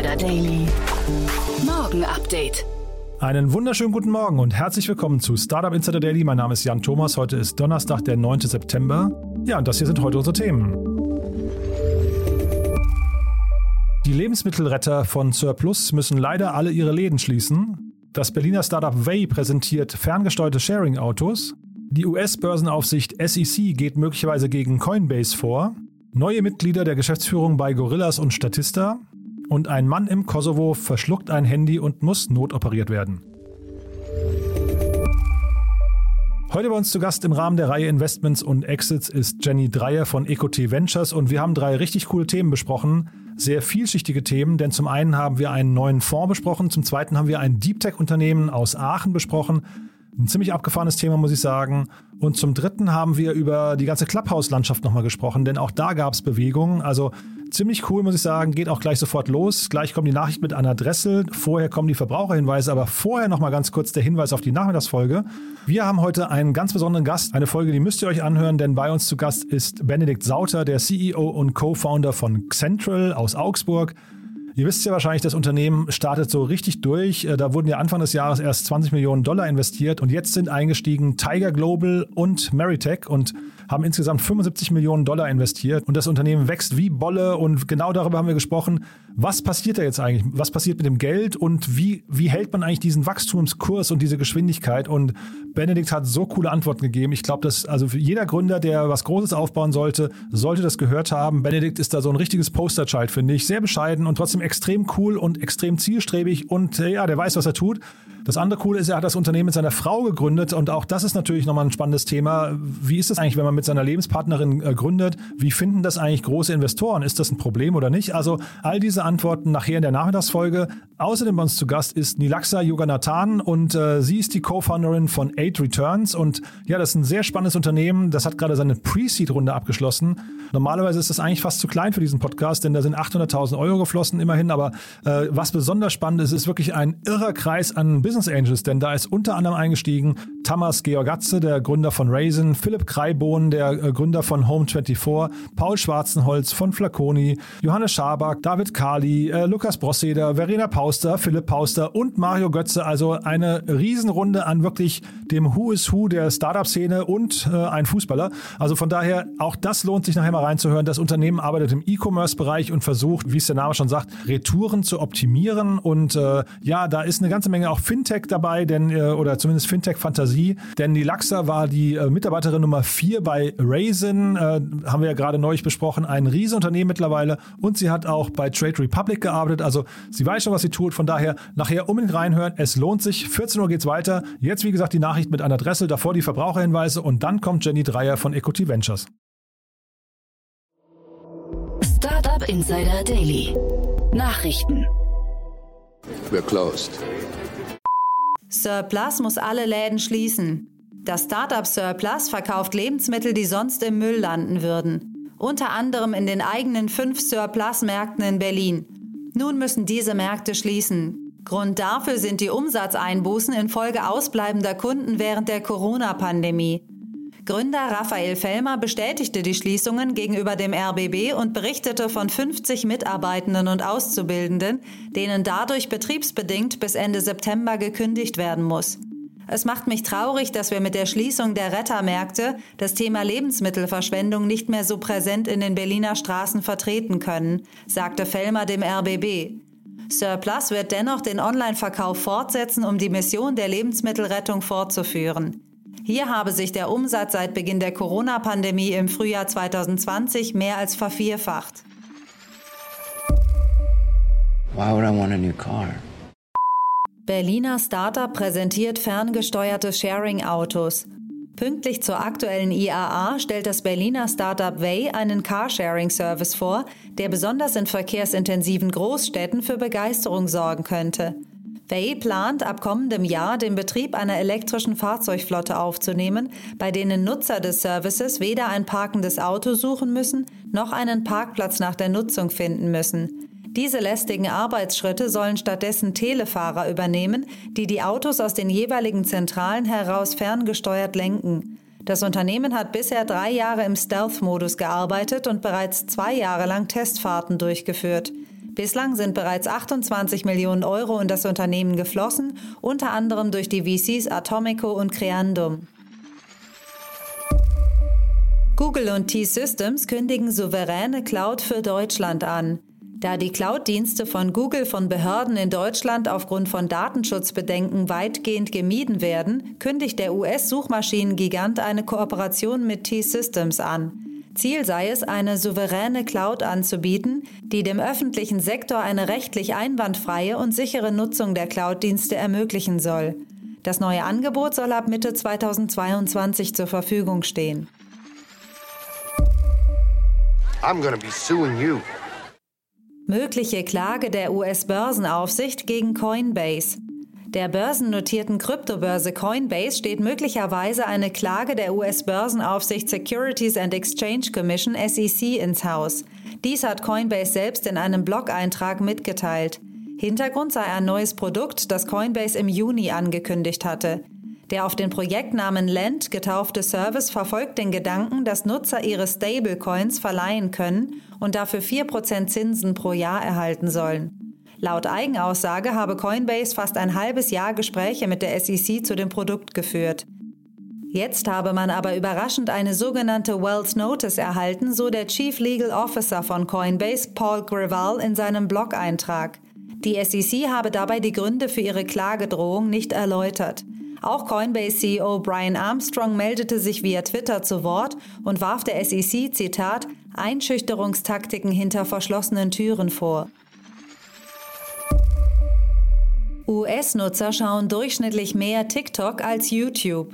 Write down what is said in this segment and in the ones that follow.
Insider Daily. Morgen Update. Einen wunderschönen guten Morgen und herzlich willkommen zu Startup Insider Daily. Mein Name ist Jan Thomas. Heute ist Donnerstag, der 9. September. Ja, und das hier sind heute unsere Themen. Die Lebensmittelretter von Surplus müssen leider alle ihre Läden schließen. Das Berliner Startup Way präsentiert ferngesteuerte Sharing-Autos. Die US-Börsenaufsicht SEC geht möglicherweise gegen Coinbase vor. Neue Mitglieder der Geschäftsführung bei Gorillas und Statista. Und ein Mann im Kosovo verschluckt ein Handy und muss notoperiert werden. Heute bei uns zu Gast im Rahmen der Reihe Investments und Exits ist Jenny Dreier von EcoT Ventures und wir haben drei richtig coole Themen besprochen. Sehr vielschichtige Themen, denn zum einen haben wir einen neuen Fonds besprochen, zum zweiten haben wir ein Deep Tech Unternehmen aus Aachen besprochen ein ziemlich abgefahrenes Thema, muss ich sagen. Und zum Dritten haben wir über die ganze Clubhouse-Landschaft nochmal gesprochen, denn auch da gab es Bewegungen. Also ziemlich cool, muss ich sagen. Geht auch gleich sofort los. Gleich kommt die Nachricht mit Anna Dressel. Vorher kommen die Verbraucherhinweise, aber vorher nochmal ganz kurz der Hinweis auf die Nachmittagsfolge. Wir haben heute einen ganz besonderen Gast. Eine Folge, die müsst ihr euch anhören, denn bei uns zu Gast ist Benedikt Sauter, der CEO und Co-Founder von Central aus Augsburg. Ihr wisst ja wahrscheinlich, das Unternehmen startet so richtig durch. Äh, da wurden ja Anfang des Jahres erst 20 Millionen Dollar investiert und jetzt sind eingestiegen Tiger Global und Meritech und haben insgesamt 75 Millionen Dollar investiert und das Unternehmen wächst wie Bolle und genau darüber haben wir gesprochen. Was passiert da jetzt eigentlich? Was passiert mit dem Geld und wie, wie hält man eigentlich diesen Wachstumskurs und diese Geschwindigkeit? Und Benedikt hat so coole Antworten gegeben. Ich glaube, dass also jeder Gründer, der was Großes aufbauen sollte, sollte das gehört haben. Benedikt ist da so ein richtiges Posterchild, finde ich. Sehr bescheiden und trotzdem extrem cool und extrem zielstrebig und äh, ja, der weiß, was er tut. Das andere Coole ist, er hat das Unternehmen mit seiner Frau gegründet und auch das ist natürlich nochmal ein spannendes Thema. Wie ist es eigentlich, wenn man mit seiner Lebenspartnerin äh, gründet? Wie finden das eigentlich große Investoren? Ist das ein Problem oder nicht? Also all diese Antworten nachher in der Nachmittagsfolge. Außerdem bei uns zu Gast ist Nilaxa Yoganathan und äh, sie ist die Co-Founderin von Eight Returns und ja, das ist ein sehr spannendes Unternehmen. Das hat gerade seine Pre-Seed-Runde abgeschlossen. Normalerweise ist das eigentlich fast zu klein für diesen Podcast, denn da sind 800.000 Euro geflossen immerhin. Aber äh, was besonders spannend ist, ist wirklich ein irrer Kreis an Business Angels, denn da ist unter anderem eingestiegen Thomas Georgatze, der Gründer von Raisin, Philipp Kreibohn, der äh, Gründer von Home24, Paul Schwarzenholz von Flaconi, Johannes Schaback, David Kali, äh, Lukas Brosseder, Verena Pauster, Philipp Pauster und Mario Götze. Also eine Riesenrunde an wirklich dem Who is Who der Startup-Szene und äh, ein Fußballer. Also von daher, auch das lohnt sich nachher mal reinzuhören. Das Unternehmen arbeitet im E-Commerce-Bereich und versucht, wie es der Name schon sagt, Retouren zu optimieren. Und äh, ja, da ist eine ganze Menge auch Fintech dabei, denn äh, oder zumindest Fintech-Fantasie. Denn die Laxa war die äh, Mitarbeiterin Nummer vier bei Raisin, äh, haben wir ja gerade neulich besprochen, ein Riesenunternehmen mittlerweile. Und sie hat auch bei Trade Republic gearbeitet. Also sie weiß schon, was sie tut. Von daher nachher unbedingt reinhören. Es lohnt sich. 14 Uhr geht's weiter. Jetzt, wie gesagt, die Nachricht mit Anna Dressel, davor die Verbraucherhinweise und dann kommt Jenny Dreier von Equity Ventures. Startup Insider Daily. Nachrichten. We're closed. Surplus muss alle Läden schließen. Das Startup Surplus verkauft Lebensmittel, die sonst im Müll landen würden. Unter anderem in den eigenen fünf Surplus-Märkten in Berlin. Nun müssen diese Märkte schließen. Grund dafür sind die Umsatzeinbußen infolge ausbleibender Kunden während der Corona-Pandemie. Gründer Raphael Fellmer bestätigte die Schließungen gegenüber dem RBB und berichtete von 50 Mitarbeitenden und Auszubildenden, denen dadurch betriebsbedingt bis Ende September gekündigt werden muss. Es macht mich traurig, dass wir mit der Schließung der Rettermärkte das Thema Lebensmittelverschwendung nicht mehr so präsent in den Berliner Straßen vertreten können, sagte Fellmer dem RBB. Surplus wird dennoch den Online-Verkauf fortsetzen, um die Mission der Lebensmittelrettung fortzuführen. Hier habe sich der Umsatz seit Beginn der Corona-Pandemie im Frühjahr 2020 mehr als vervierfacht. Why would I want a new car? Berliner Startup präsentiert ferngesteuerte Sharing-Autos. Pünktlich zur aktuellen IAA stellt das Berliner Startup Way einen Carsharing-Service vor, der besonders in verkehrsintensiven Großstädten für Begeisterung sorgen könnte. Way plant ab kommendem Jahr den Betrieb einer elektrischen Fahrzeugflotte aufzunehmen, bei denen Nutzer des Services weder ein parkendes Auto suchen müssen, noch einen Parkplatz nach der Nutzung finden müssen. Diese lästigen Arbeitsschritte sollen stattdessen Telefahrer übernehmen, die die Autos aus den jeweiligen Zentralen heraus ferngesteuert lenken. Das Unternehmen hat bisher drei Jahre im Stealth-Modus gearbeitet und bereits zwei Jahre lang Testfahrten durchgeführt. Bislang sind bereits 28 Millionen Euro in das Unternehmen geflossen, unter anderem durch die VCs Atomico und Creandum. Google und T-Systems kündigen souveräne Cloud für Deutschland an. Da die Cloud-Dienste von Google von Behörden in Deutschland aufgrund von Datenschutzbedenken weitgehend gemieden werden, kündigt der US-Suchmaschinengigant eine Kooperation mit T-Systems an. Ziel sei es, eine souveräne Cloud anzubieten, die dem öffentlichen Sektor eine rechtlich einwandfreie und sichere Nutzung der Cloud-Dienste ermöglichen soll. Das neue Angebot soll ab Mitte 2022 zur Verfügung stehen. I'm gonna be suing you. Mögliche Klage der US-Börsenaufsicht gegen Coinbase. Der börsennotierten Kryptobörse Coinbase steht möglicherweise eine Klage der US-Börsenaufsicht Securities and Exchange Commission SEC ins Haus. Dies hat Coinbase selbst in einem Blog-Eintrag mitgeteilt. Hintergrund sei ein neues Produkt, das Coinbase im Juni angekündigt hatte. Der auf den Projektnamen Lend getaufte Service verfolgt den Gedanken, dass Nutzer ihre Stablecoins verleihen können und dafür 4% Zinsen pro Jahr erhalten sollen. Laut Eigenaussage habe Coinbase fast ein halbes Jahr Gespräche mit der SEC zu dem Produkt geführt. Jetzt habe man aber überraschend eine sogenannte Wells Notice erhalten, so der Chief Legal Officer von Coinbase, Paul Grewal, in seinem Blog-Eintrag. Die SEC habe dabei die Gründe für ihre Klagedrohung nicht erläutert. Auch Coinbase-CEO Brian Armstrong meldete sich via Twitter zu Wort und warf der SEC, Zitat, Einschüchterungstaktiken hinter verschlossenen Türen vor. US-Nutzer schauen durchschnittlich mehr TikTok als YouTube.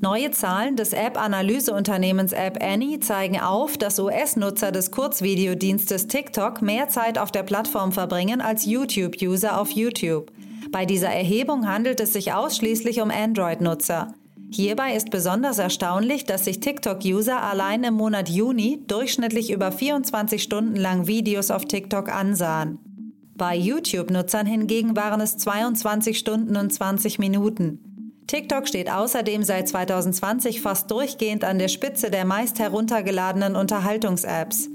Neue Zahlen des App-Analyseunternehmens App Annie zeigen auf, dass US-Nutzer des Kurzvideodienstes TikTok mehr Zeit auf der Plattform verbringen als YouTube-User auf YouTube. Bei dieser Erhebung handelt es sich ausschließlich um Android-Nutzer. Hierbei ist besonders erstaunlich, dass sich TikTok-User allein im Monat Juni durchschnittlich über 24 Stunden lang Videos auf TikTok ansahen. Bei YouTube-Nutzern hingegen waren es 22 Stunden und 20 Minuten. TikTok steht außerdem seit 2020 fast durchgehend an der Spitze der meist heruntergeladenen Unterhaltungs-Apps.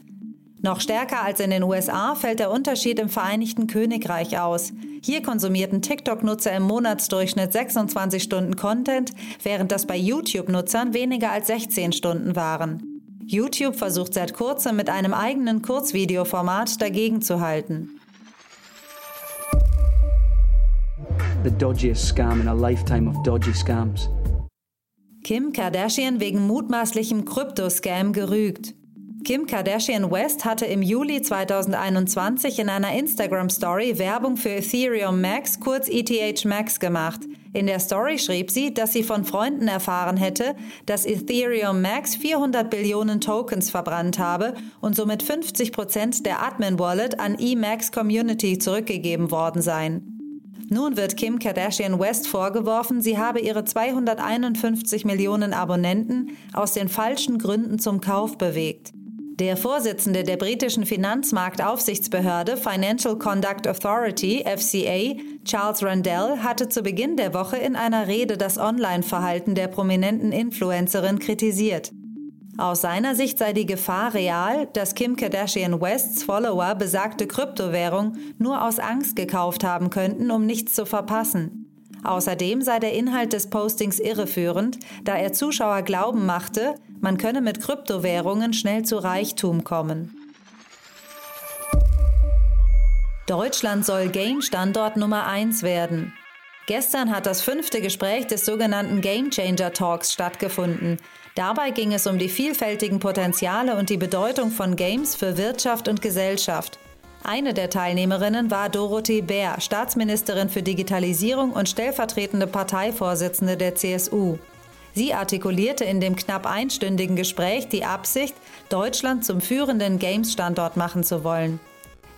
Noch stärker als in den USA fällt der Unterschied im Vereinigten Königreich aus. Hier konsumierten TikTok-Nutzer im Monatsdurchschnitt 26 Stunden Content, während das bei YouTube-Nutzern weniger als 16 Stunden waren. YouTube versucht seit kurzem mit einem eigenen Kurzvideoformat dagegen zu halten. The dodgiest scam in a lifetime of dodgy scams. Kim Kardashian wegen mutmaßlichem Kryptoscam gerügt. Kim Kardashian West hatte im Juli 2021 in einer Instagram-Story Werbung für Ethereum Max, kurz ETH Max, gemacht. In der Story schrieb sie, dass sie von Freunden erfahren hätte, dass Ethereum Max 400 Billionen Tokens verbrannt habe und somit 50 Prozent der Admin-Wallet an eMax Community zurückgegeben worden seien. Nun wird Kim Kardashian West vorgeworfen, sie habe ihre 251 Millionen Abonnenten aus den falschen Gründen zum Kauf bewegt. Der Vorsitzende der britischen Finanzmarktaufsichtsbehörde Financial Conduct Authority FCA, Charles Randell, hatte zu Beginn der Woche in einer Rede das Online-Verhalten der prominenten Influencerin kritisiert. Aus seiner Sicht sei die Gefahr real, dass Kim Kardashian Wests Follower besagte Kryptowährung nur aus Angst gekauft haben könnten, um nichts zu verpassen. Außerdem sei der Inhalt des Postings irreführend, da er Zuschauer glauben machte, man könne mit Kryptowährungen schnell zu Reichtum kommen. Deutschland soll Game-Standort Nummer 1 werden. Gestern hat das fünfte Gespräch des sogenannten Game Changer Talks stattgefunden. Dabei ging es um die vielfältigen Potenziale und die Bedeutung von Games für Wirtschaft und Gesellschaft. Eine der Teilnehmerinnen war Dorothee Bär, Staatsministerin für Digitalisierung und stellvertretende Parteivorsitzende der CSU. Sie artikulierte in dem knapp einstündigen Gespräch die Absicht, Deutschland zum führenden Games-Standort machen zu wollen.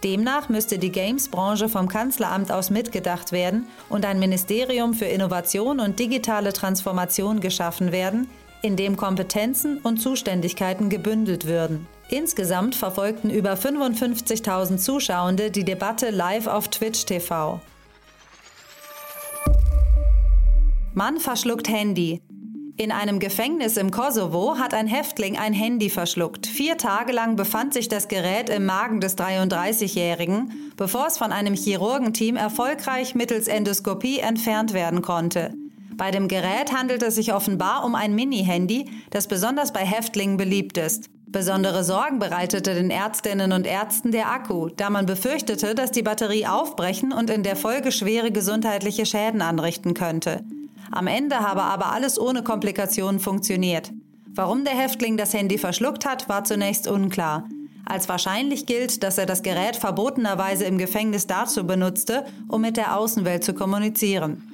Demnach müsste die Games-Branche vom Kanzleramt aus mitgedacht werden und ein Ministerium für Innovation und digitale Transformation geschaffen werden, in dem Kompetenzen und Zuständigkeiten gebündelt würden. Insgesamt verfolgten über 55.000 Zuschauende die Debatte live auf Twitch TV. Mann verschluckt Handy. In einem Gefängnis im Kosovo hat ein Häftling ein Handy verschluckt. Vier Tage lang befand sich das Gerät im Magen des 33-Jährigen, bevor es von einem Chirurgenteam erfolgreich mittels Endoskopie entfernt werden konnte. Bei dem Gerät handelt es sich offenbar um ein Mini-Handy, das besonders bei Häftlingen beliebt ist. Besondere Sorgen bereitete den Ärztinnen und Ärzten der Akku, da man befürchtete, dass die Batterie aufbrechen und in der Folge schwere gesundheitliche Schäden anrichten könnte. Am Ende habe aber alles ohne Komplikationen funktioniert. Warum der Häftling das Handy verschluckt hat, war zunächst unklar. Als wahrscheinlich gilt, dass er das Gerät verbotenerweise im Gefängnis dazu benutzte, um mit der Außenwelt zu kommunizieren.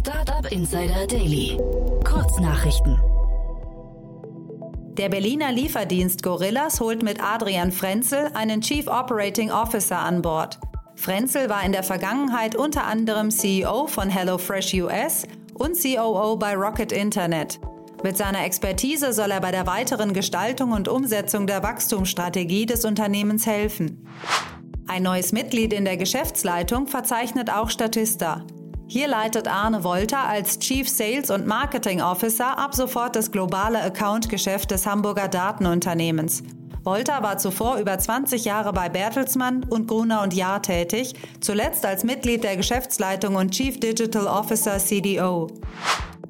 Startup Insider Daily. Kurznachrichten. Der Berliner Lieferdienst Gorillas holt mit Adrian Frenzel einen Chief Operating Officer an Bord. Frenzel war in der Vergangenheit unter anderem CEO von HelloFresh US und COO bei Rocket Internet. Mit seiner Expertise soll er bei der weiteren Gestaltung und Umsetzung der Wachstumsstrategie des Unternehmens helfen. Ein neues Mitglied in der Geschäftsleitung verzeichnet auch Statista. Hier leitet Arne Wolter als Chief Sales und Marketing Officer ab sofort das globale Accountgeschäft des Hamburger Datenunternehmens. Wolter war zuvor über 20 Jahre bei Bertelsmann und Gruner und Jahr tätig, zuletzt als Mitglied der Geschäftsleitung und Chief Digital Officer CDO.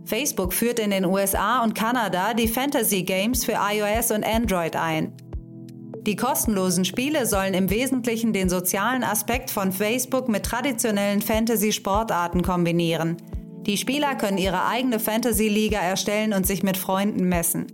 Facebook führt in den USA und Kanada die Fantasy Games für iOS und Android ein. Die kostenlosen Spiele sollen im Wesentlichen den sozialen Aspekt von Facebook mit traditionellen Fantasy-Sportarten kombinieren. Die Spieler können ihre eigene Fantasy-Liga erstellen und sich mit Freunden messen.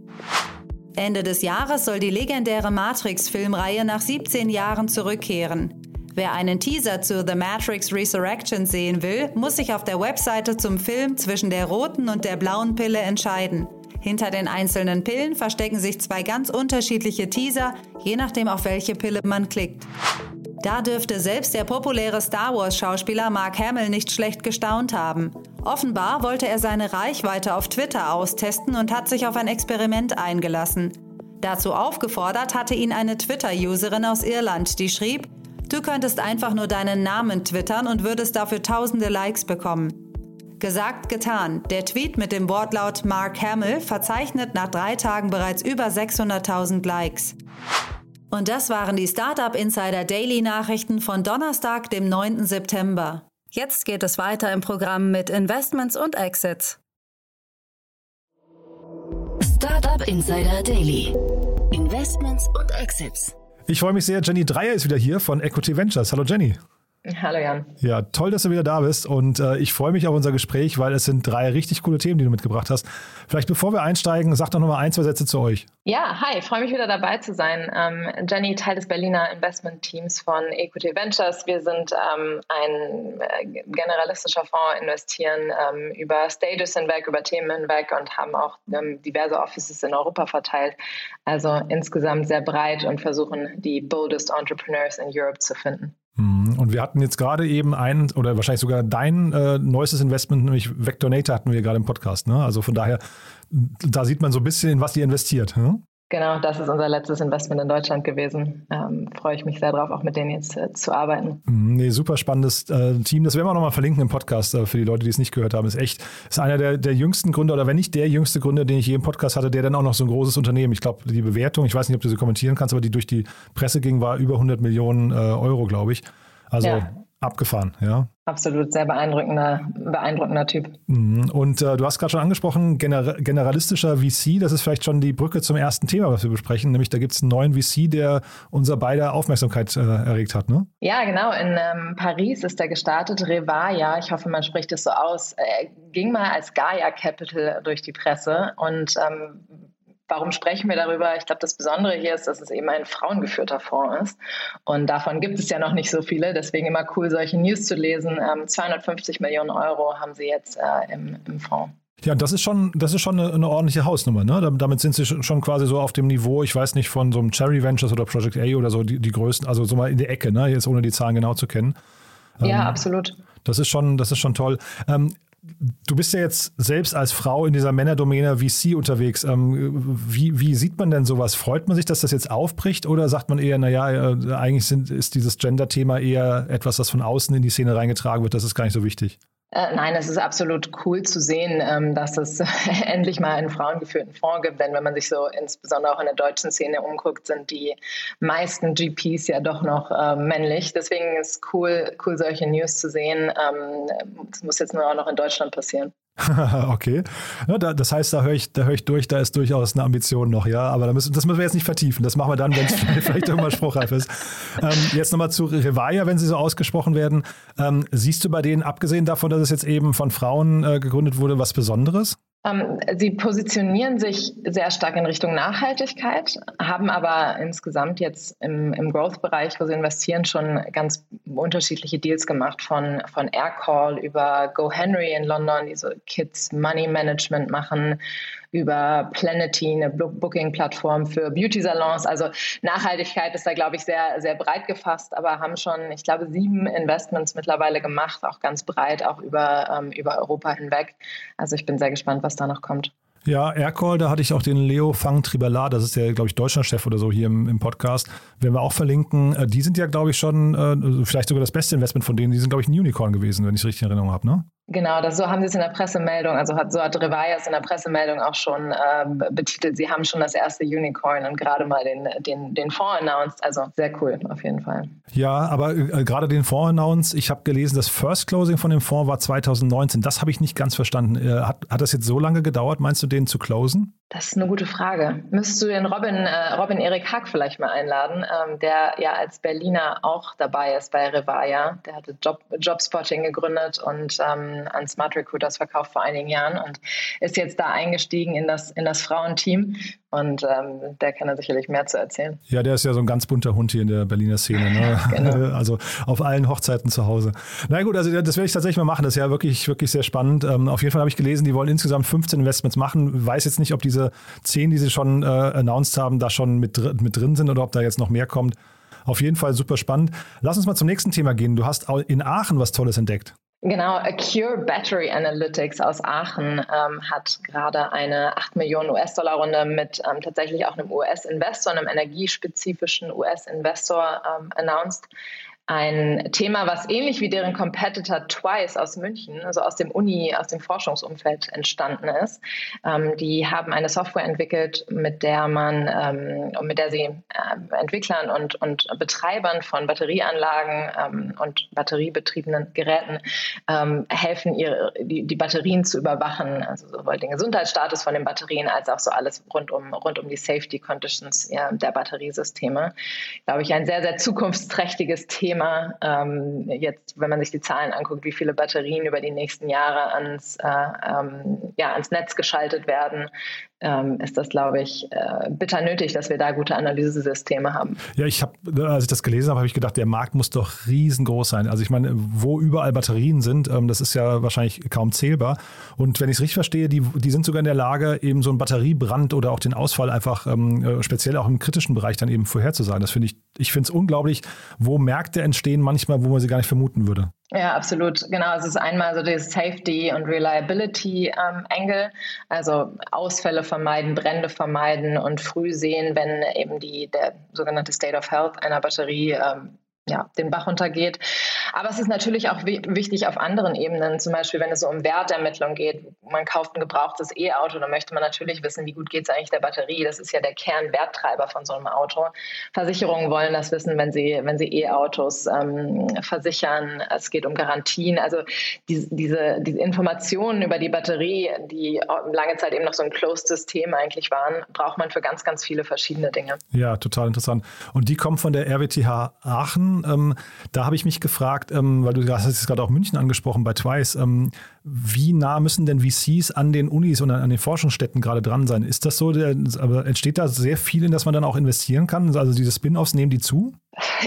Ende des Jahres soll die legendäre Matrix-Filmreihe nach 17 Jahren zurückkehren. Wer einen Teaser zu The Matrix Resurrection sehen will, muss sich auf der Webseite zum Film zwischen der roten und der blauen Pille entscheiden. Hinter den einzelnen Pillen verstecken sich zwei ganz unterschiedliche Teaser, je nachdem auf welche Pille man klickt. Da dürfte selbst der populäre Star Wars-Schauspieler Mark Hamill nicht schlecht gestaunt haben. Offenbar wollte er seine Reichweite auf Twitter austesten und hat sich auf ein Experiment eingelassen. Dazu aufgefordert hatte ihn eine Twitter-Userin aus Irland, die schrieb, du könntest einfach nur deinen Namen twittern und würdest dafür tausende Likes bekommen. Gesagt, getan. Der Tweet mit dem Wortlaut Mark Hamill verzeichnet nach drei Tagen bereits über 600.000 Likes. Und das waren die Startup Insider Daily Nachrichten von Donnerstag, dem 9. September. Jetzt geht es weiter im Programm mit Investments und Exits. Startup Insider Daily. Investments und Exits. Ich freue mich sehr, Jenny Dreier ist wieder hier von Equity Ventures. Hallo Jenny. Hallo Jan. Ja, toll, dass du wieder da bist und äh, ich freue mich auf unser Gespräch, weil es sind drei richtig coole Themen, die du mitgebracht hast. Vielleicht bevor wir einsteigen, sag doch noch mal ein, zwei Sätze zu euch. Ja, hi, freue mich wieder dabei zu sein. Ähm, Jenny, Teil des Berliner Investment-Teams von Equity Ventures. Wir sind ähm, ein äh, generalistischer Fonds, investieren ähm, über Stages hinweg, über Themen hinweg und haben auch ähm, diverse Offices in Europa verteilt. Also insgesamt sehr breit und versuchen, die boldest Entrepreneurs in Europe zu finden. Mhm. Und wir hatten jetzt gerade eben ein oder wahrscheinlich sogar dein äh, neuestes Investment, nämlich Vectornator hatten wir gerade im Podcast. Ne? Also von daher, da sieht man so ein bisschen, in was ihr investiert. Hm? Genau, das ist unser letztes Investment in Deutschland gewesen. Ähm, freue ich mich sehr drauf, auch mit denen jetzt äh, zu arbeiten. Mhm, nee, super spannendes äh, Team. Das werden wir auch nochmal verlinken im Podcast äh, für die Leute, die es nicht gehört haben. Ist echt, ist einer der, der jüngsten Gründer oder wenn nicht der jüngste Gründer, den ich je im Podcast hatte, der dann auch noch so ein großes Unternehmen. Ich glaube, die Bewertung, ich weiß nicht, ob du sie kommentieren kannst, aber die durch die Presse ging, war über 100 Millionen äh, Euro, glaube ich. Also ja. abgefahren, ja. Absolut, sehr beeindruckender, beeindruckender Typ. Mhm. Und äh, du hast gerade schon angesprochen, gener generalistischer VC, das ist vielleicht schon die Brücke zum ersten Thema, was wir besprechen, nämlich da gibt es einen neuen VC, der unser beider Aufmerksamkeit äh, erregt hat, ne? Ja, genau. In ähm, Paris ist er gestartet, Revaya, ich hoffe, man spricht es so aus, er ging mal als Gaia Capital durch die Presse und ähm, Warum sprechen wir darüber? Ich glaube, das Besondere hier ist, dass es eben ein frauengeführter Fonds ist. Und davon gibt es ja noch nicht so viele. Deswegen immer cool, solche News zu lesen. Ähm, 250 Millionen Euro haben sie jetzt äh, im, im Fonds. Ja, das ist schon, das ist schon eine, eine, ordentliche Hausnummer. Ne? Damit sind sie schon quasi so auf dem Niveau, ich weiß nicht, von so einem Cherry Ventures oder Project A oder so, die, die größten, also so mal in der Ecke, ne? jetzt ohne die Zahlen genau zu kennen. Ja, ähm, absolut. Das ist schon, das ist schon toll. Ähm, Du bist ja jetzt selbst als Frau in dieser Männerdomäne VC unterwegs. Ähm, wie, wie, sieht man denn sowas? Freut man sich, dass das jetzt aufbricht oder sagt man eher, naja, äh, eigentlich sind, ist dieses Gender-Thema eher etwas, das von außen in die Szene reingetragen wird, das ist gar nicht so wichtig? Äh, nein, es ist absolut cool zu sehen, ähm, dass es endlich mal einen frauengeführten Fonds gibt. Denn wenn man sich so insbesondere auch in der deutschen Szene umguckt, sind die meisten GPs ja doch noch äh, männlich. Deswegen ist es cool, cool solche News zu sehen. Ähm, das muss jetzt nur auch noch in Deutschland passieren. okay. Ja, da, das heißt, da höre ich, hör ich durch, da ist durchaus eine Ambition noch, ja. Aber da müssen, das müssen wir jetzt nicht vertiefen. Das machen wir dann, wenn es vielleicht irgendwann spruchreif ist. Ähm, jetzt nochmal zu Revaya, wenn sie so ausgesprochen werden. Ähm, siehst du bei denen, abgesehen davon, dass es jetzt eben von Frauen äh, gegründet wurde, was Besonderes? Ähm, sie positionieren sich sehr stark in Richtung Nachhaltigkeit, haben aber insgesamt jetzt im, im Growth-Bereich, wo sie investieren, schon ganz unterschiedliche Deals gemacht, von, von Aircall über GoHenry in London, die so Kids Money Management machen, über Planety, eine Booking-Plattform für Beauty-Salons. Also Nachhaltigkeit ist da, glaube ich, sehr, sehr breit gefasst, aber haben schon, ich glaube, sieben Investments mittlerweile gemacht, auch ganz breit, auch über, ähm, über Europa hinweg. Also ich bin sehr gespannt, was da noch kommt. Ja, Aircall, da hatte ich auch den Leo Fang Tribala, das ist der, glaube ich, Deutschlandchef oder so hier im, im Podcast. Werden wir auch verlinken. Äh, die sind ja, glaube ich, schon äh, vielleicht sogar das beste Investment von denen. Die sind, glaube ich, ein Unicorn gewesen, wenn ich es richtig in Erinnerung habe, ne? Genau, das, so haben sie es in der Pressemeldung, also hat, so hat Revayas in der Pressemeldung auch schon ähm, betitelt, sie haben schon das erste Unicorn und gerade mal den, den, den Fonds announced. Also sehr cool, auf jeden Fall. Ja, aber äh, gerade den Fonds announced, ich habe gelesen, das First Closing von dem Fonds war 2019. Das habe ich nicht ganz verstanden. Äh, hat, hat das jetzt so lange gedauert, meinst du, den zu closen? Das ist eine gute Frage. Müsstest du den Robin, äh, Robin Erik Hack vielleicht mal einladen, ähm, der ja als Berliner auch dabei ist bei Revaya. Der hatte Job, Jobspotting gegründet und ähm, an Smart Recruiters verkauft vor einigen Jahren und ist jetzt da eingestiegen in das, in das Frauenteam. Und ähm, der kann da sicherlich mehr zu erzählen. Ja, der ist ja so ein ganz bunter Hund hier in der Berliner Szene. Ne? genau. Also auf allen Hochzeiten zu Hause. Na gut, also das werde ich tatsächlich mal machen. Das ist ja wirklich, wirklich sehr spannend. Ähm, auf jeden Fall habe ich gelesen, die wollen insgesamt 15 Investments machen. Weiß jetzt nicht, ob diese 10, die sie schon äh, announced haben, da schon mit, mit drin sind oder ob da jetzt noch mehr kommt. Auf jeden Fall super spannend. Lass uns mal zum nächsten Thema gehen. Du hast in Aachen was Tolles entdeckt. Genau, Acure Battery Analytics aus Aachen ähm, hat gerade eine 8 Millionen US-Dollar-Runde mit ähm, tatsächlich auch einem US-Investor, einem energiespezifischen US-Investor ähm, announced ein Thema, was ähnlich wie deren Competitor Twice aus München, also aus dem Uni, aus dem Forschungsumfeld entstanden ist. Ähm, die haben eine Software entwickelt, mit der man, ähm, mit der sie äh, Entwicklern und, und Betreibern von Batterieanlagen ähm, und batteriebetriebenen Geräten ähm, helfen, ihre, die, die Batterien zu überwachen, also sowohl den Gesundheitsstatus von den Batterien als auch so alles rund um, rund um die Safety Conditions ja, der Batteriesysteme. Glaube ich, ein sehr, sehr zukunftsträchtiges Thema Thema. Ähm, jetzt, wenn man sich die Zahlen anguckt, wie viele Batterien über die nächsten Jahre ans, äh, ähm, ja, ans Netz geschaltet werden, ähm, ist das, glaube ich, äh, bitter nötig, dass wir da gute Analysesysteme haben. Ja, ich habe, als ich das gelesen habe, habe ich gedacht, der Markt muss doch riesengroß sein. Also ich meine, wo überall Batterien sind, ähm, das ist ja wahrscheinlich kaum zählbar. Und wenn ich es richtig verstehe, die, die sind sogar in der Lage, eben so einen Batteriebrand oder auch den Ausfall einfach ähm, äh, speziell auch im kritischen Bereich dann eben vorherzusagen. Das finde ich, ich finde es unglaublich, wo Märkte entstehen manchmal, wo man sie gar nicht vermuten würde. Ja, absolut. Genau. Es ist einmal so das Safety und Reliability ähm, also Ausfälle vermeiden, Brände vermeiden und früh sehen, wenn eben die, der sogenannte State of Health einer Batterie ähm, ja, den Bach runtergeht. Aber es ist natürlich auch wichtig auf anderen Ebenen, zum Beispiel wenn es so um Wertermittlung geht. Man kauft ein gebrauchtes E-Auto, dann möchte man natürlich wissen, wie gut geht es eigentlich der Batterie. Das ist ja der Kernwerttreiber von so einem Auto. Versicherungen wollen das wissen, wenn sie, wenn sie E-Autos ähm, versichern. Es geht um Garantien. Also die, diese, diese Informationen über die Batterie, die lange Zeit eben noch so ein closed-System eigentlich waren, braucht man für ganz, ganz viele verschiedene Dinge. Ja, total interessant. Und die kommen von der RWTH Aachen. Ähm, da habe ich mich gefragt, ähm, weil du hast jetzt gerade auch München angesprochen bei Twice, ähm, wie nah müssen denn VCs an den Unis und an den Forschungsstätten gerade dran sein? Ist das so, aber entsteht da sehr viel, in das man dann auch investieren kann? Also diese Spin-offs nehmen die zu?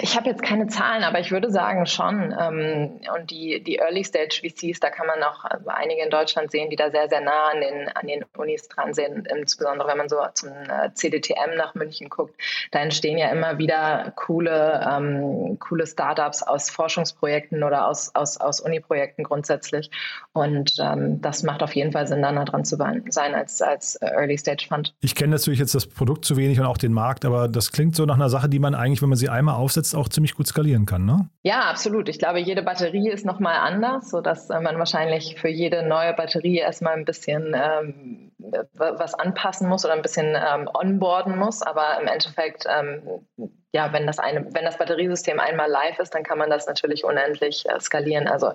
Ich habe jetzt keine Zahlen, aber ich würde sagen schon. Ähm, und die, die Early Stage VCs, da kann man auch also einige in Deutschland sehen, die da sehr, sehr nah an den, an den Unis dran sind. Insbesondere wenn man so zum äh, CDTM nach München guckt, da entstehen ja immer wieder coole, ähm, coole Startups aus Forschungsprojekten oder aus, aus, aus Uni-Projekten grundsätzlich. Und ähm, das macht auf jeden Fall Sinn, da nah dran zu sein als, als Early Stage Fund. Ich kenne natürlich jetzt das Produkt zu wenig und auch den Markt, aber das klingt so nach einer Sache, die man eigentlich, wenn man sie einmal aufsetzt, auch ziemlich gut skalieren kann, ne? Ja, absolut. Ich glaube, jede Batterie ist nochmal anders, sodass äh, man wahrscheinlich für jede neue Batterie erstmal ein bisschen ähm, was anpassen muss oder ein bisschen ähm, onboarden muss. Aber im Endeffekt ähm, ja, wenn das eine, wenn das Batteriesystem einmal live ist, dann kann man das natürlich unendlich äh, skalieren. Also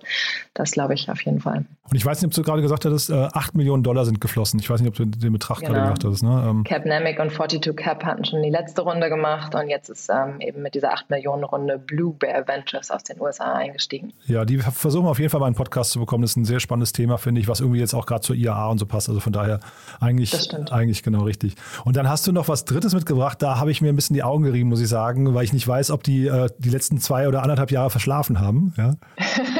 das glaube ich auf jeden Fall. Und ich weiß nicht, ob du gerade gesagt hattest, äh, 8 Millionen Dollar sind geflossen. Ich weiß nicht, ob du den Betrag genau. gerade gesagt hast. Ne? Ähm. Capnamic und 42 Cap hatten schon die letzte Runde gemacht und jetzt ist ähm, eben mit dieser 8 Millionen Runde Blue Bear Ventures aus den USA eingestiegen. Ja, die versuchen auf jeden Fall mal einen Podcast zu bekommen. Das ist ein sehr spannendes Thema, finde ich, was irgendwie jetzt auch gerade zur IAA und so passt. Also von daher eigentlich, eigentlich genau richtig. Und dann hast du noch was Drittes mitgebracht. Da habe ich mir ein bisschen die Augen gerieben, muss ich sagen weil ich nicht weiß, ob die äh, die letzten zwei oder anderthalb Jahre verschlafen haben. Ja.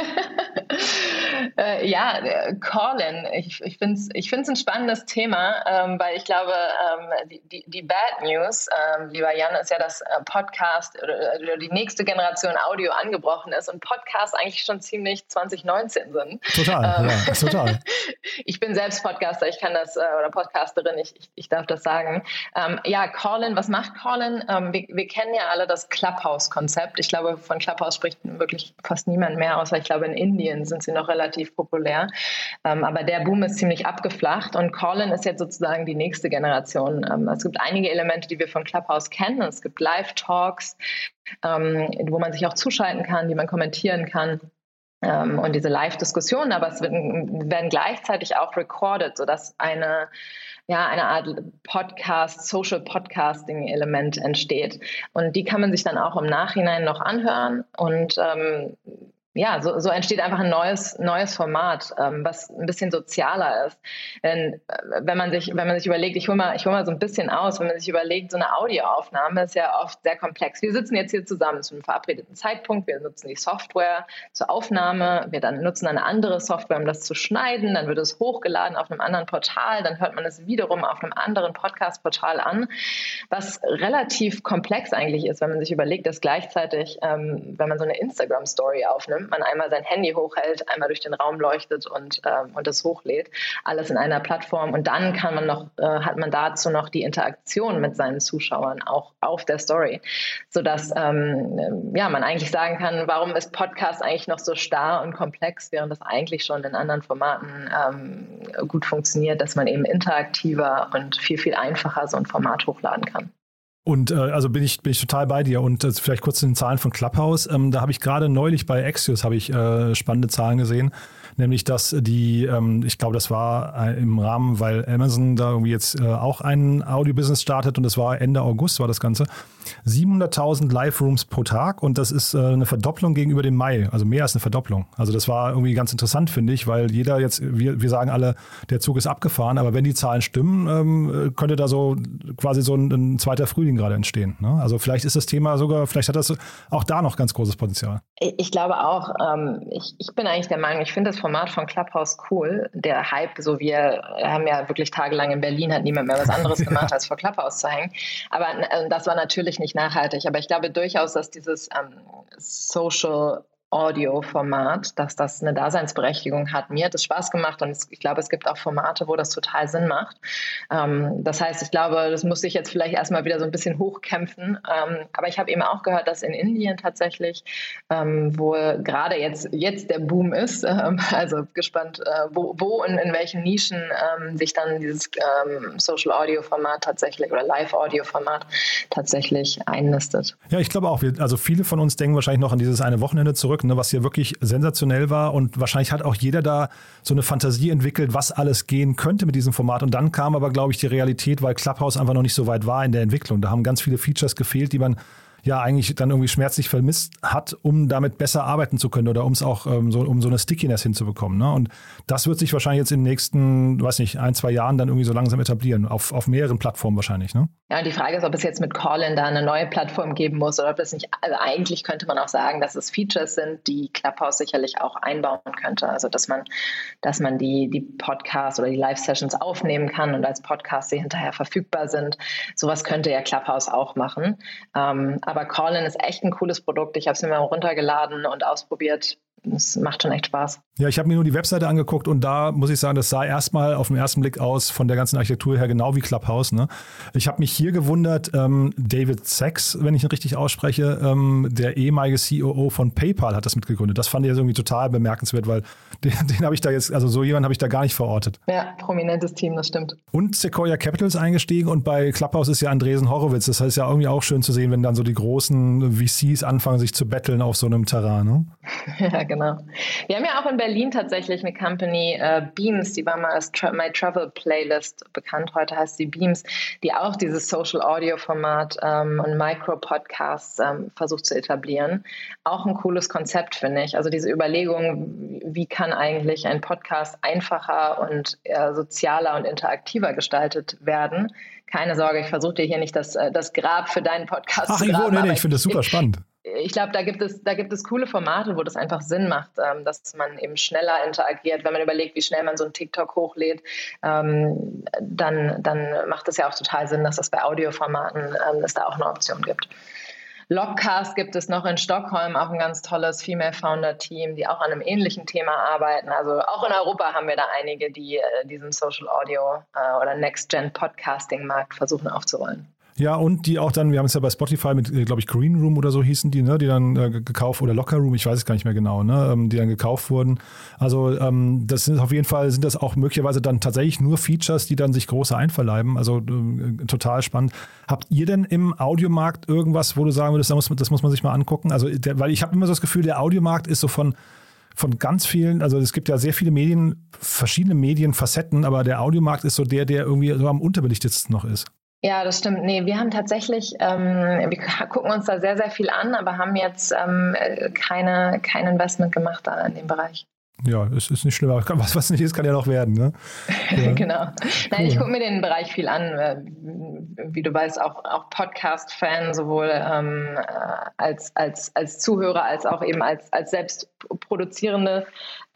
Äh, ja, äh, Colin, ich, ich finde es ich find's ein spannendes Thema, ähm, weil ich glaube, ähm, die, die, die, Bad News, ähm, lieber Jan, ist ja, dass äh, Podcast oder, oder, die nächste Generation Audio angebrochen ist und Podcasts eigentlich schon ziemlich 2019 sind. Total, ähm, ja, total. ich bin selbst Podcaster, ich kann das, äh, oder Podcasterin, ich, ich, ich darf das sagen. Ähm, ja, Colin, was macht Colin? Ähm, wir, wir kennen ja alle das Clubhouse-Konzept. Ich glaube, von Clubhouse spricht wirklich fast niemand mehr, außer ich glaube, in Indien sind sie noch relativ relativ populär. Ähm, aber der Boom ist ziemlich abgeflacht und Call-in ist jetzt sozusagen die nächste Generation. Ähm, es gibt einige Elemente, die wir von Clubhouse kennen. Es gibt Live-Talks, ähm, wo man sich auch zuschalten kann, die man kommentieren kann ähm, und diese Live-Diskussionen, aber es werden, gleichzeitig auch recorded, sodass eine, ja, eine Art Podcast, Social Podcasting-Element entsteht. Und die kann man sich dann auch im Nachhinein noch anhören und ähm, ja, so, so entsteht einfach ein neues, neues Format, ähm, was ein bisschen sozialer ist. Denn äh, wenn man sich, wenn man sich überlegt, ich hole mal, hole mal so ein bisschen aus, wenn man sich überlegt, so eine Audioaufnahme ist ja oft sehr komplex. Wir sitzen jetzt hier zusammen zu einem verabredeten Zeitpunkt, wir nutzen die Software zur Aufnahme, wir dann nutzen eine andere Software, um das zu schneiden, dann wird es hochgeladen auf einem anderen Portal, dann hört man es wiederum auf einem anderen Podcast-Portal an, was relativ komplex eigentlich ist, wenn man sich überlegt, dass gleichzeitig, ähm, wenn man so eine Instagram-Story aufnimmt, man einmal sein Handy hochhält, einmal durch den Raum leuchtet und, ähm, und das hochlädt. Alles in einer Plattform. Und dann kann man noch, äh, hat man dazu noch die Interaktion mit seinen Zuschauern auch auf der Story. Sodass ähm, ja, man eigentlich sagen kann, warum ist Podcast eigentlich noch so starr und komplex, während das eigentlich schon in anderen Formaten ähm, gut funktioniert, dass man eben interaktiver und viel, viel einfacher so ein Format hochladen kann. Und äh, also bin ich, bin ich total bei dir. Und äh, vielleicht kurz zu den Zahlen von Clubhouse. Ähm, da habe ich gerade neulich bei Axios habe ich äh, spannende Zahlen gesehen nämlich dass die, ähm, ich glaube, das war äh, im Rahmen, weil Amazon da irgendwie jetzt äh, auch ein Audio-Business startet und das war Ende August war das Ganze, 700.000 Live-Rooms pro Tag und das ist äh, eine Verdopplung gegenüber dem Mai, also mehr als eine Verdopplung. Also das war irgendwie ganz interessant, finde ich, weil jeder jetzt, wir, wir sagen alle, der Zug ist abgefahren, aber wenn die Zahlen stimmen, ähm, könnte da so quasi so ein, ein zweiter Frühling gerade entstehen. Ne? Also vielleicht ist das Thema sogar, vielleicht hat das auch da noch ganz großes Potenzial. Ich glaube auch, ähm, ich, ich bin eigentlich der Meinung, ich finde das Format von Clubhouse cool. Der Hype, so wir haben ja wirklich tagelang in Berlin, hat niemand mehr was anderes gemacht, als vor Clubhouse zu hängen. Aber äh, das war natürlich nicht nachhaltig. Aber ich glaube durchaus, dass dieses ähm, Social Audio-Format, dass das eine Daseinsberechtigung hat. Mir hat es Spaß gemacht und ich glaube, es gibt auch Formate, wo das total Sinn macht. Ähm, das heißt, ich glaube, das muss sich jetzt vielleicht erstmal wieder so ein bisschen hochkämpfen. Ähm, aber ich habe eben auch gehört, dass in Indien tatsächlich, ähm, wo gerade jetzt, jetzt der Boom ist, ähm, also gespannt, äh, wo, wo und in welchen Nischen ähm, sich dann dieses ähm, Social Audio-Format tatsächlich oder Live-Audio-Format tatsächlich einnistet. Ja, ich glaube auch, wir, also viele von uns denken wahrscheinlich noch an dieses eine Wochenende zurück ne, was hier wirklich sensationell war. Und wahrscheinlich hat auch jeder da so eine Fantasie entwickelt, was alles gehen könnte mit diesem Format. Und dann kam aber, glaube ich, die Realität, weil Clubhouse einfach noch nicht so weit war in der Entwicklung. Da haben ganz viele Features gefehlt, die man ja eigentlich dann irgendwie schmerzlich vermisst hat, um damit besser arbeiten zu können oder um es auch ähm, so, um so eine Stickiness hinzubekommen. Ne? Und das wird sich wahrscheinlich jetzt in den nächsten, weiß nicht, ein, zwei Jahren dann irgendwie so langsam etablieren, auf, auf mehreren Plattformen wahrscheinlich. Ne? Ja, und die Frage ist, ob es jetzt mit Callin da eine neue Plattform geben muss oder ob das nicht, also eigentlich könnte man auch sagen, dass es Features sind, die Clubhouse sicherlich auch einbauen könnte. Also dass man, dass man die, die Podcasts oder die Live-Sessions aufnehmen kann und als Podcast sie hinterher verfügbar sind. Sowas könnte ja Clubhouse auch machen. Ähm, aber Callin ist echt ein cooles Produkt. Ich habe es mir mal runtergeladen und ausprobiert. Es macht schon echt Spaß. Ja, ich habe mir nur die Webseite angeguckt und da muss ich sagen, das sah erstmal auf den ersten Blick aus von der ganzen Architektur her genau wie Clubhouse. Ne? Ich habe mich hier gewundert, ähm, David Sachs, wenn ich ihn richtig ausspreche, ähm, der ehemalige COO von PayPal hat das mitgegründet. Das fand ich irgendwie total bemerkenswert, weil den, den habe ich da jetzt, also so jemanden habe ich da gar nicht verortet. Ja, prominentes Team, das stimmt. Und Sequoia Capital ist eingestiegen und bei Clubhouse ist ja Andresen Horowitz. Das heißt ja irgendwie auch schön zu sehen, wenn dann so die großen VCs anfangen, sich zu betteln auf so einem Terrain. Ne? Ja, genau. Wir haben ja auch in Berlin tatsächlich eine Company, äh, Beams, die war mal als Tra My Travel Playlist bekannt. Heute heißt sie Beams, die auch dieses Social Audio Format ähm, und Micro Podcasts ähm, versucht zu etablieren. Auch ein cooles Konzept, finde ich. Also diese Überlegung, wie kann eigentlich ein Podcast einfacher und äh, sozialer und interaktiver gestaltet werden. Keine Sorge, ich versuche dir hier nicht das, äh, das Grab für deinen Podcast Ach, zu graben. nee, nee, ich finde das super spannend ich glaube, da gibt es, da gibt es coole Formate, wo das einfach Sinn macht, ähm, dass man eben schneller interagiert. Wenn man überlegt, wie schnell man so ein TikTok hochlädt, ähm, dann, dann macht es ja auch total Sinn, dass das bei Audioformaten ähm, es da auch eine Option gibt. Lockcast gibt es noch in Stockholm, auch ein ganz tolles Female Founder Team, die auch an einem ähnlichen Thema arbeiten. Also auch in Europa haben wir da einige, die äh, diesen Social Audio äh, oder Next Gen Podcasting Markt versuchen aufzurollen. Ja, und die auch dann, wir haben es ja bei Spotify mit, äh, glaube ich, Green Room oder so hießen die, ne, die dann äh, gekauft, oder Locker Room, ich weiß es gar nicht mehr genau, ne, ähm, die dann gekauft wurden. Also ähm, das sind auf jeden Fall, sind das auch möglicherweise dann tatsächlich nur Features, die dann sich große einverleiben. Also äh, total spannend. Habt ihr denn im Audiomarkt irgendwas, wo du sagen würdest, das muss, das muss man sich mal angucken? Also, der, weil ich habe immer so das Gefühl, der Audiomarkt ist so von von ganz vielen, also es gibt ja sehr viele Medien, verschiedene Medienfacetten, aber der Audiomarkt ist so der, der irgendwie so am unterbelichtetsten noch ist. Ja, das stimmt. Nee, wir haben tatsächlich, ähm, wir gucken uns da sehr, sehr viel an, aber haben jetzt ähm, keine, kein Investment gemacht da in dem Bereich. Ja, es ist nicht schlimm, aber was, was nicht ist, kann ja noch werden. Ne? Ja. genau. Nein, ich gucke mir den Bereich viel an. Wie du weißt, auch, auch Podcast-Fan, sowohl ähm, äh, als, als, als Zuhörer als auch eben als, als Selbstproduzierende.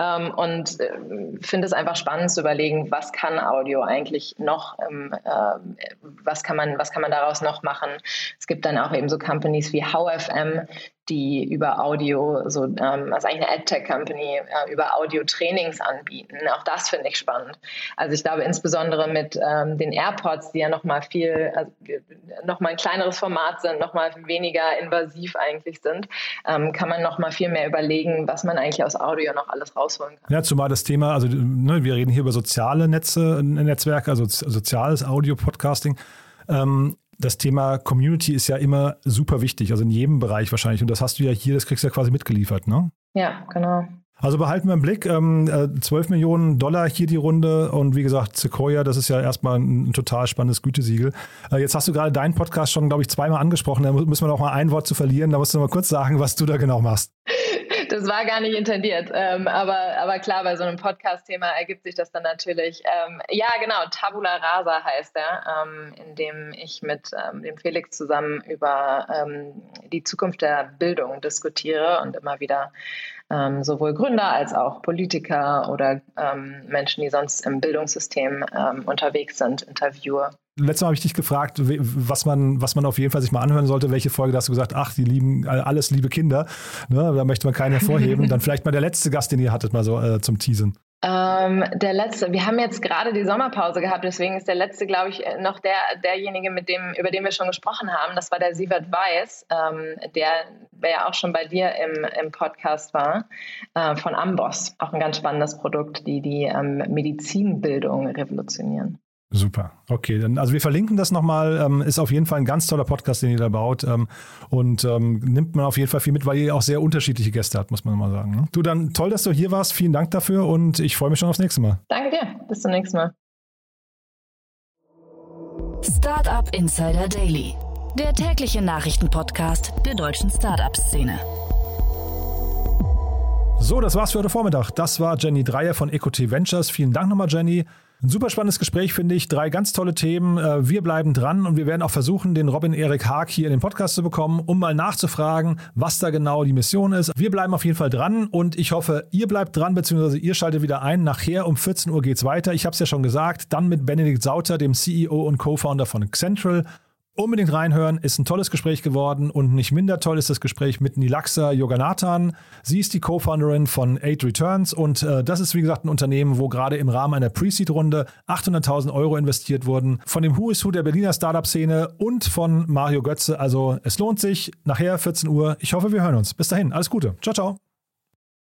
Ähm, und äh, finde es einfach spannend zu überlegen, was kann Audio eigentlich noch, ähm, äh, was, kann man, was kann man daraus noch machen. Es gibt dann auch eben so Companies wie HowFM, die über Audio, so ähm, also eigentlich eine AdTech-Company, äh, über Audio-Trainings anbieten. Auch das finde ich spannend. Also ich glaube insbesondere mit ähm, den AirPods, die ja nochmal viel, also nochmal ein kleineres Format sind, nochmal weniger invasiv eigentlich sind, ähm, kann man nochmal viel mehr überlegen, was man eigentlich aus Audio noch alles rausholen kann. Ja, zumal das Thema, also ne, wir reden hier über soziale Netze, Netzwerke, also soziales Audio-Podcasting. Ähm, das Thema Community ist ja immer super wichtig, also in jedem Bereich wahrscheinlich. Und das hast du ja hier, das kriegst du ja quasi mitgeliefert, ne? Ja, genau. Also behalten wir im Blick, ähm, 12 äh, Millionen Dollar hier die Runde und wie gesagt, Sequoia, das ist ja erstmal ein, total spannendes Gütesiegel. Äh, jetzt hast du gerade deinen Podcast schon, glaube ich, zweimal angesprochen, da müssen wir noch mal ein Wort zu verlieren, da musst du noch mal kurz sagen, was du da genau machst das war gar nicht intendiert. Ähm, aber, aber klar, bei so einem Podcast-Thema ergibt sich das dann natürlich. Ähm, ja, genau, Tabula Rasa heißt er, ähm, in dem ich mit ähm, dem Felix zusammen über ähm, die Zukunft der Bildung diskutiere und immer wieder ähm, sowohl Gründer als auch Politiker oder Menschen, die sonst im Bildungssystem unterwegs sind, interviewe letztes Mal habe ich dich gefragt, was man, was man auf jeden Fall sich mal anhören sollte. Welche Folge da hast du gesagt, ach, die lieben alles liebe Kinder. Ne, da möchte man keinen hervorheben. Dann vielleicht mal der letzte Gast, den ihr hattet, mal so äh, zum Teasen. Ähm, der letzte, wir haben jetzt gerade die Sommerpause gehabt, deswegen ist der letzte, glaube ich, noch der, derjenige, mit dem, über den wir schon gesprochen haben. Das war der Sievert Weiß, ähm, der, der ja auch schon bei dir im, im Podcast war, äh, von Amboss. Auch ein ganz spannendes Produkt, die die ähm, Medizinbildung revolutionieren. Super. Okay, dann, also wir verlinken das nochmal. Ähm, ist auf jeden Fall ein ganz toller Podcast, den ihr da baut. Ähm, und ähm, nimmt man auf jeden Fall viel mit, weil ihr auch sehr unterschiedliche Gäste habt, muss man mal sagen. Ne? Du, dann toll, dass du hier warst. Vielen Dank dafür und ich freue mich schon aufs nächste Mal. Danke dir. Bis zum nächsten Mal. Startup Insider Daily, der tägliche Nachrichtenpodcast der deutschen Startup-Szene. So, das war's für heute Vormittag. Das war Jenny Dreier von EcoT Ventures. Vielen Dank nochmal, Jenny. Ein super spannendes Gespräch, finde ich. Drei ganz tolle Themen. Äh, wir bleiben dran und wir werden auch versuchen, den Robin Erik Haag hier in den Podcast zu bekommen, um mal nachzufragen, was da genau die Mission ist. Wir bleiben auf jeden Fall dran und ich hoffe, ihr bleibt dran, beziehungsweise ihr schaltet wieder ein. Nachher um 14 Uhr geht's weiter. Ich habe es ja schon gesagt. Dann mit Benedikt Sauter, dem CEO und Co-Founder von Central Unbedingt reinhören, ist ein tolles Gespräch geworden und nicht minder toll ist das Gespräch mit Nilaxa Yoganathan. Sie ist die Co-Founderin von Eight Returns und äh, das ist wie gesagt ein Unternehmen, wo gerade im Rahmen einer Pre-Seed-Runde 800.000 Euro investiert wurden von dem Who is Who der Berliner Startup-Szene und von Mario Götze. Also es lohnt sich. Nachher 14 Uhr. Ich hoffe, wir hören uns. Bis dahin, alles Gute. Ciao, ciao.